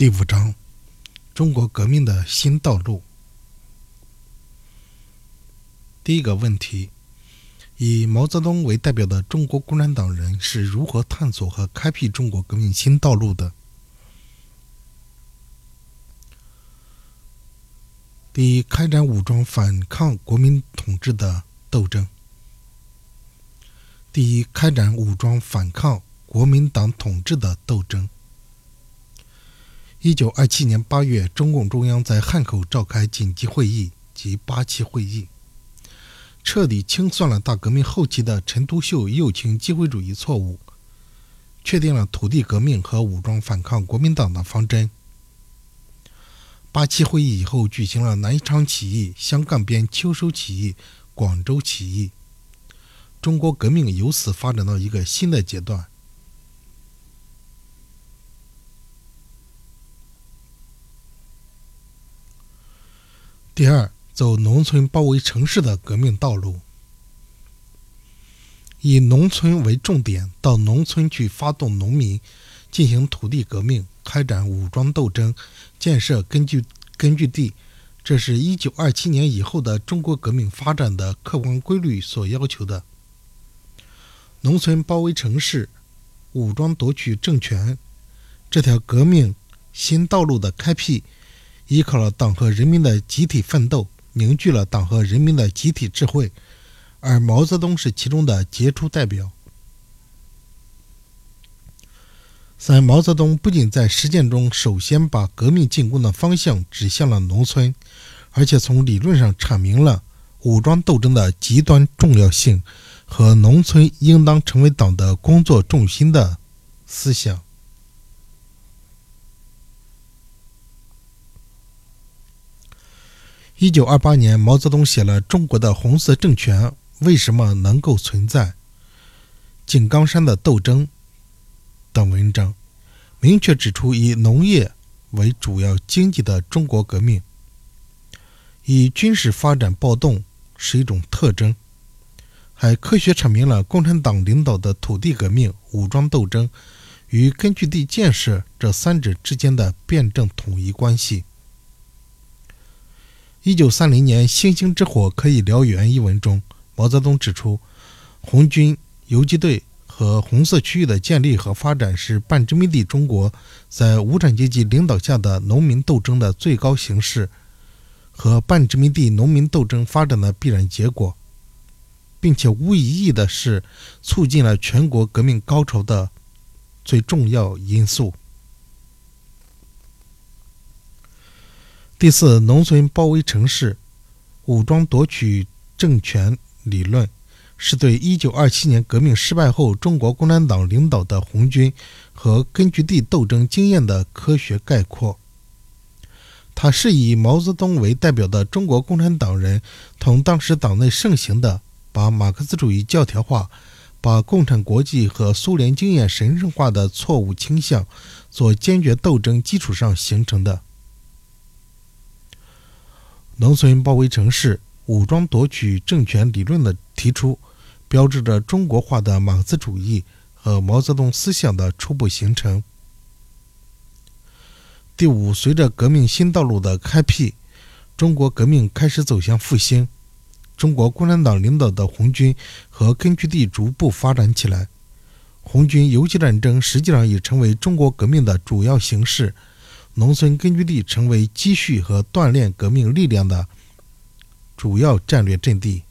第五章：中国革命的新道路。第一个问题：以毛泽东为代表的中国共产党人是如何探索和开辟中国革命新道路的？第一，开展武装反抗国民统治的斗争。第一，开展武装反抗国民党统治的斗争。一九二七年八月，中共中央在汉口召开紧急会议及八七会议，彻底清算了大革命后期的陈独秀右倾机会主义错误，确定了土地革命和武装反抗国民党的方针。八七会议以后，举行了南昌起义、湘赣边秋收起义、广州起义。中国革命由此发展到一个新的阶段。第二，走农村包围城市的革命道路，以农村为重点，到农村去发动农民进行土地革命，开展武装斗争，建设根据根据地，这是一九二七年以后的中国革命发展的客观规律所要求的。农村包围城市，武装夺取政权，这条革命新道路的开辟，依靠了党和人民的集体奋斗，凝聚了党和人民的集体智慧，而毛泽东是其中的杰出代表。三，毛泽东不仅在实践中首先把革命进攻的方向指向了农村，而且从理论上阐明了武装斗争的极端重要性。和农村应当成为党的工作重心的思想。一九二八年，毛泽东写了《中国的红色政权为什么能够存在》《井冈山的斗争》等文章，明确指出以农业为主要经济的中国革命，以军事发展暴动是一种特征。还科学阐明了共产党领导的土地革命、武装斗争与根据地建设这三者之间的辩证统一关系。一九三零年《星星之火可以燎原》一文中，毛泽东指出，红军、游击队和红色区域的建立和发展是半殖民地中国在无产阶级领导下的农民斗争的最高形式，和半殖民地农民斗争发展的必然结果。并且无疑义的是，促进了全国革命高潮的最重要因素。第四，农村包围城市、武装夺取政权理论，是对一九二七年革命失败后中国共产党领导的红军和根据地斗争经验的科学概括。它是以毛泽东为代表的中国共产党人同当时党内盛行的。把马克思主义教条化、把共产国际和苏联经验神圣化的错误倾向，所坚决斗争基础上形成的农村包围城市、武装夺取政权理论的提出，标志着中国化的马克思主义和毛泽东思想的初步形成。第五，随着革命新道路的开辟，中国革命开始走向复兴。中国共产党领导的红军和根据地逐步发展起来，红军游击战争实际上已成为中国革命的主要形式，农村根据地成为积蓄和锻炼革命力量的主要战略阵地。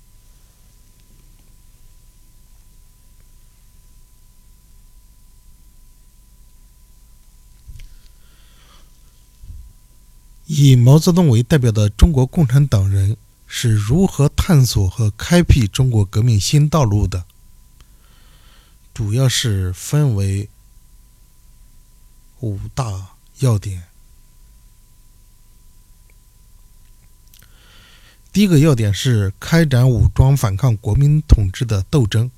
以毛泽东为代表的中国共产党人。是如何探索和开辟中国革命新道路的？主要是分为五大要点。第一个要点是开展武装反抗国民统治的斗争，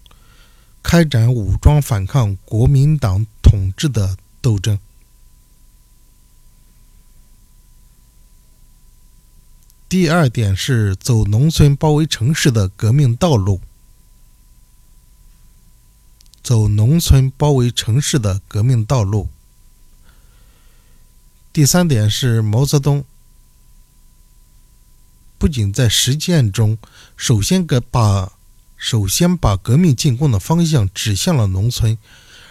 开展武装反抗国民党统治的斗争。第二点是走农村包围城市的革命道路，走农村包围城市的革命道路。第三点是毛泽东不仅在实践中首先给把首先把革命进攻的方向指向了农村，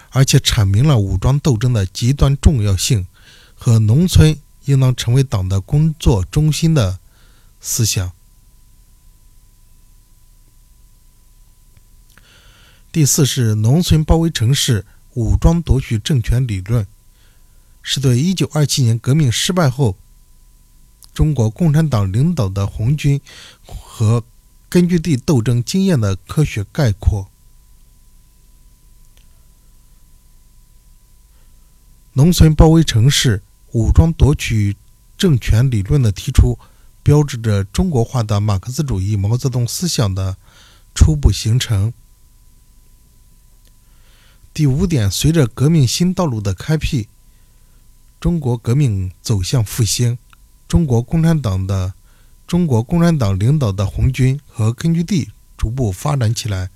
而且阐明了武装斗争的极端重要性和农村应当成为党的工作中心的思想。第四是农村包围城市、武装夺取政权理论，是对1927年革命失败后中国共产党领导的红军和根据地斗争经验的科学概括。农村包围城市、武装夺取政权理论的提出，标志着中国化的马克思主义毛泽东思想的初步形成。第五点，随着革命新道路的开辟，中国革命走向复兴，中国共产党的中国共产党领导的红军和根据地逐步发展起来。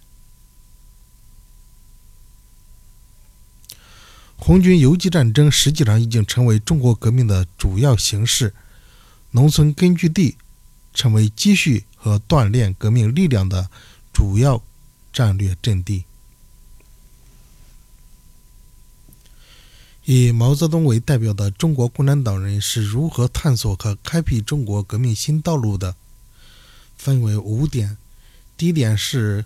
红军游击战争实际上已经成为中国革命的主要形式，农村根据地成为积蓄和锻炼革命力量的主要战略阵地。以毛泽东为代表的中国共产党人是如何探索和开辟中国革命新道路的？分为五点。第一点是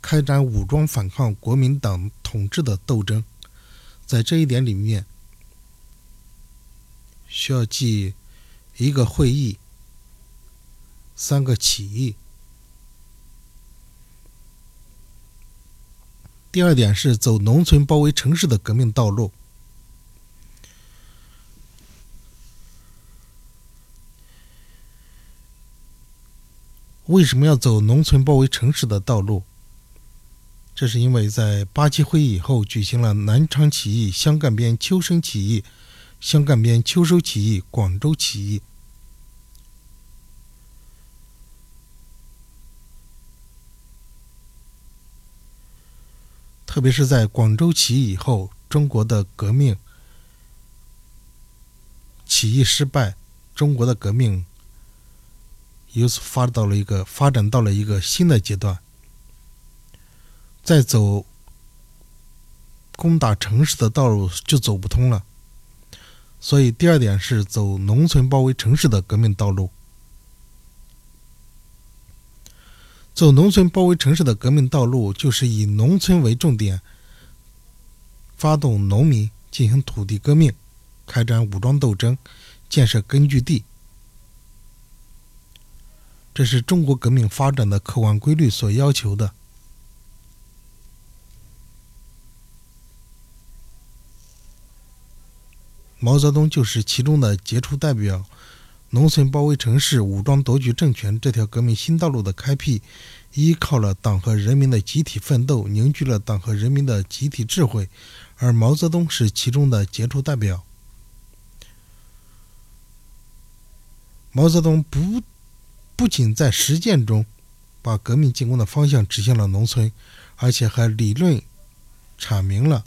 开展武装反抗国民党统治的斗争，在这一点里面需要记一个会议、三个起义。第二点是走农村包围城市的革命道路。为什么要走农村包围城市的道路？这是因为在八七会议以后，举行了南昌起义、湘赣边秋收起义、湘赣边秋收起义、广州起义。特别是在广州起义以后，中国的革命起义失败，中国的革命。由此发到了一个发展到了一个新的阶段，再走攻打城市的道路就走不通了，所以第二点是走农村包围城市的革命道路。走农村包围城市的革命道路，就是以农村为重点，发动农民进行土地革命，开展武装斗争，建设根据地。这是中国革命发展的客观规律所要求的。毛泽东就是其中的杰出代表。农村包围城市、武装夺取政权这条革命新道路的开辟，依靠了党和人民的集体奋斗，凝聚了党和人民的集体智慧，而毛泽东是其中的杰出代表。毛泽东不。不仅在实践中把革命进攻的方向指向了农村，而且还理论阐明了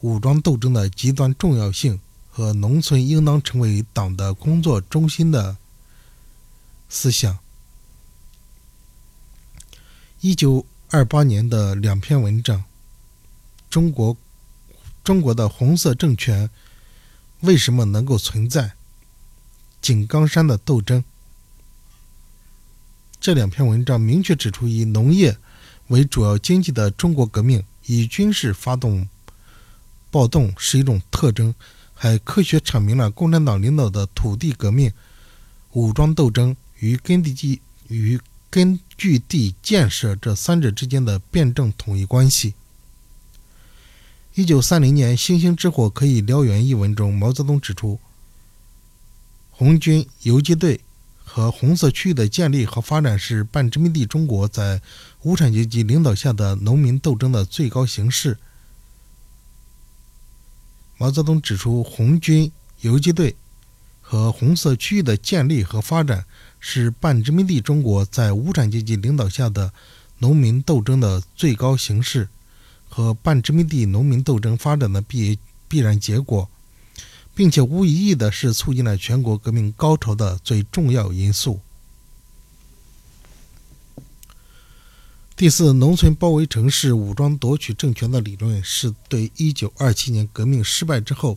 武装斗争的极端重要性和农村应当成为党的工作中心的思想。一九二八年的两篇文章《中国中国的红色政权为什么能够存在》。井冈山的斗争，这两篇文章明确指出，以农业为主要经济的中国革命，以军事发动暴动是一种特征，还科学阐明了共产党领导的土地革命、武装斗争与根据地与根据地建设这三者之间的辩证统一关系。一九三零年《星星之火可以燎原》一文中，毛泽东指出。红军游击队和红色区域的建立和发展是半殖民地中国在无产阶级领导下的农民斗争的最高形式。毛泽东指出，红军游击队和红色区域的建立和发展是半殖民地中国在无产阶级领导下的农民斗争的最高形式和半殖民地农民斗争发展的必必然结果。并且无疑义的是促进了全国革命高潮的最重要因素。第四，农村包围城市、武装夺取政权的理论，是对1927年革命失败之后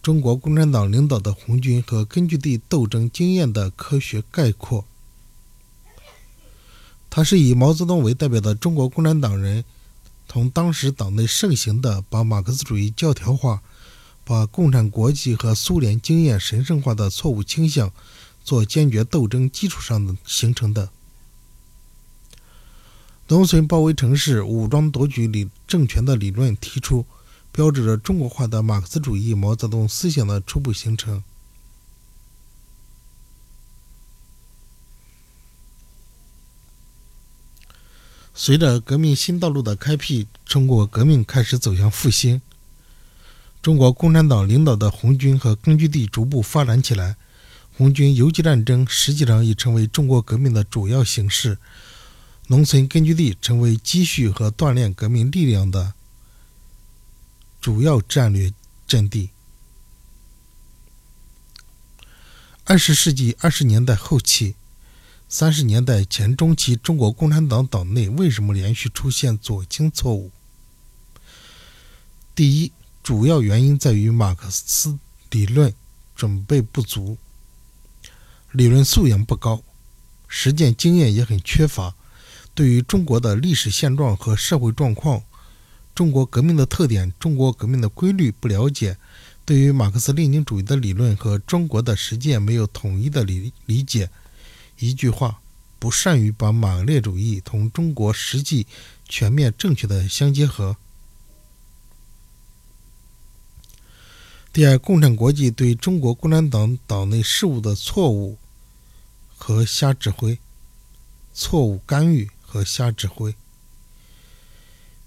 中国共产党领导的红军和根据地斗争经验的科学概括。它是以毛泽东为代表的中国共产党人，同当时党内盛行的把马克思主义教条化、把共产国际和苏联经验神圣化的错误倾向，做坚决斗争基础上的形成的。农村包围城市、武装夺取理政权的理论提出，标志着中国化的马克思主义毛泽东思想的初步形成。随着革命新道路的开辟，中国革命开始走向复兴。中国共产党领导的红军和根据地逐步发展起来，红军游击战争实际上已成为中国革命的主要形式。农村根据地成为积蓄和锻炼革命力量的主要战略阵地。二十世纪二十年代后期、三十年代前中期，中国共产党党内为什么连续出现左倾错误？第一，主要原因在于马克思理论准备不足，理论素养不高，实践经验也很缺乏。对于中国的历史现状和社会状况、中国革命的特点、中国革命的规律不了解，对于马克思列宁主义的理论和中国的实践没有统一的理理解，一句话，不善于把马列主义同中国实际全面正确的相结合。第二，共产国际对中国共产党党内事务的错误和瞎指挥、错误干预。和瞎指挥。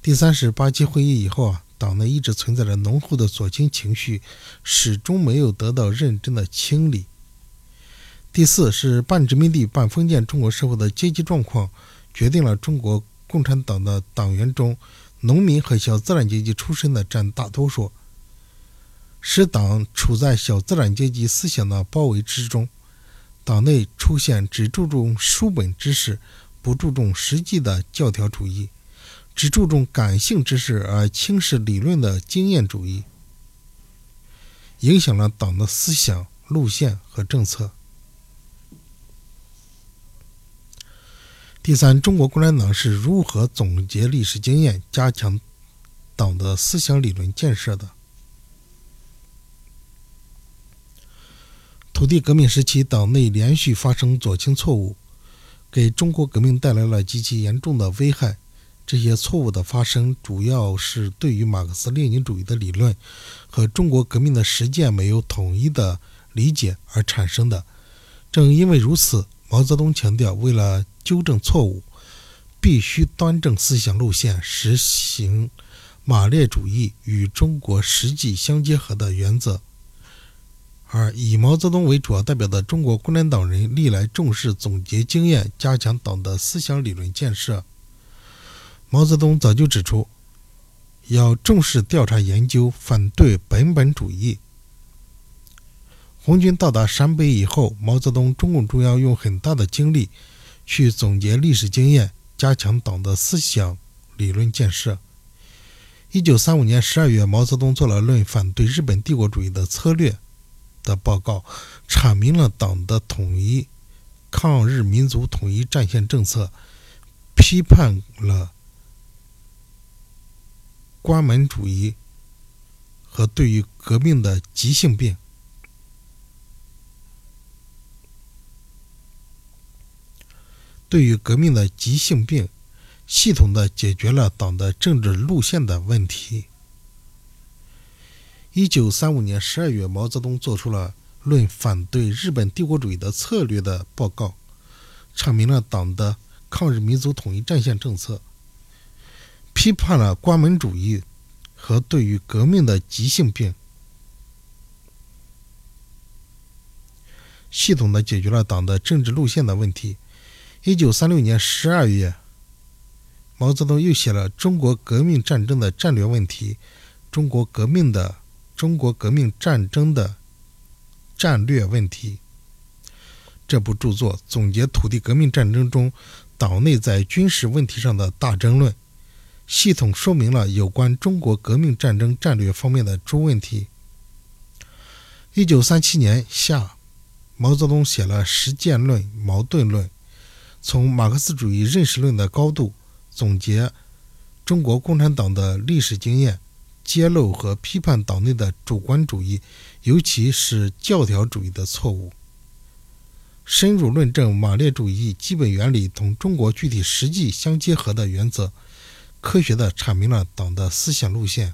第三是八七会议以后啊，党内一直存在着浓厚的左倾情绪，始终没有得到认真的清理。第四是半殖民地半封建中国社会的阶级状况，决定了中国共产党的党员中，农民和小资产阶级出身的占大多数，使党处在小资产阶级思想的包围之中，党内出现只注重书本知识。不注重实际的教条主义，只注重感性知识而轻视理论的经验主义，影响了党的思想路线和政策。第三，中国共产党是如何总结历史经验，加强党的思想理论建设的？土地革命时期，党内连续发生左倾错误。给中国革命带来了极其严重的危害。这些错误的发生，主要是对于马克思列宁主义的理论和中国革命的实践没有统一的理解而产生的。正因为如此，毛泽东强调，为了纠正错误，必须端正思想路线，实行马列主义与中国实际相结合的原则。而以毛泽东为主要代表的中国共产党人历来重视总结经验，加强党的思想理论建设。毛泽东早就指出，要重视调查研究，反对本本主义。红军到达陕北以后，毛泽东、中共中央用很大的精力去总结历史经验，加强党的思想理论建设。一九三五年十二月，毛泽东做了论反对日本帝国主义的策略。的报告阐明了党的统一、抗日民族统一战线政策，批判了关门主义和对于革命的急性病，对于革命的急性病，系统的解决了党的政治路线的问题。一九三五年十二月，毛泽东做出了论反对日本帝国主义的策略的报告，阐明了党的抗日民族统一战线政策，批判了关门主义和对于革命的急性病，系统的解决了党的政治路线的问题。一九三六年十二月，毛泽东又写了《中国革命战争的战略问题》，中国革命的。中国革命战争的战略问题。这部著作总结土地革命战争中岛内在军事问题上的大争论，系统说明了有关中国革命战争战略方面的诸问题。一九三七年夏，毛泽东写了《实践论》《矛盾论》，从马克思主义认识论的高度总结中国共产党的历史经验，揭露和批判党内的主观主义，尤其是教条主义的错误，深入论证马列主义基本原理同中国具体实际相结合的原则，科学地阐明了党的思想路线。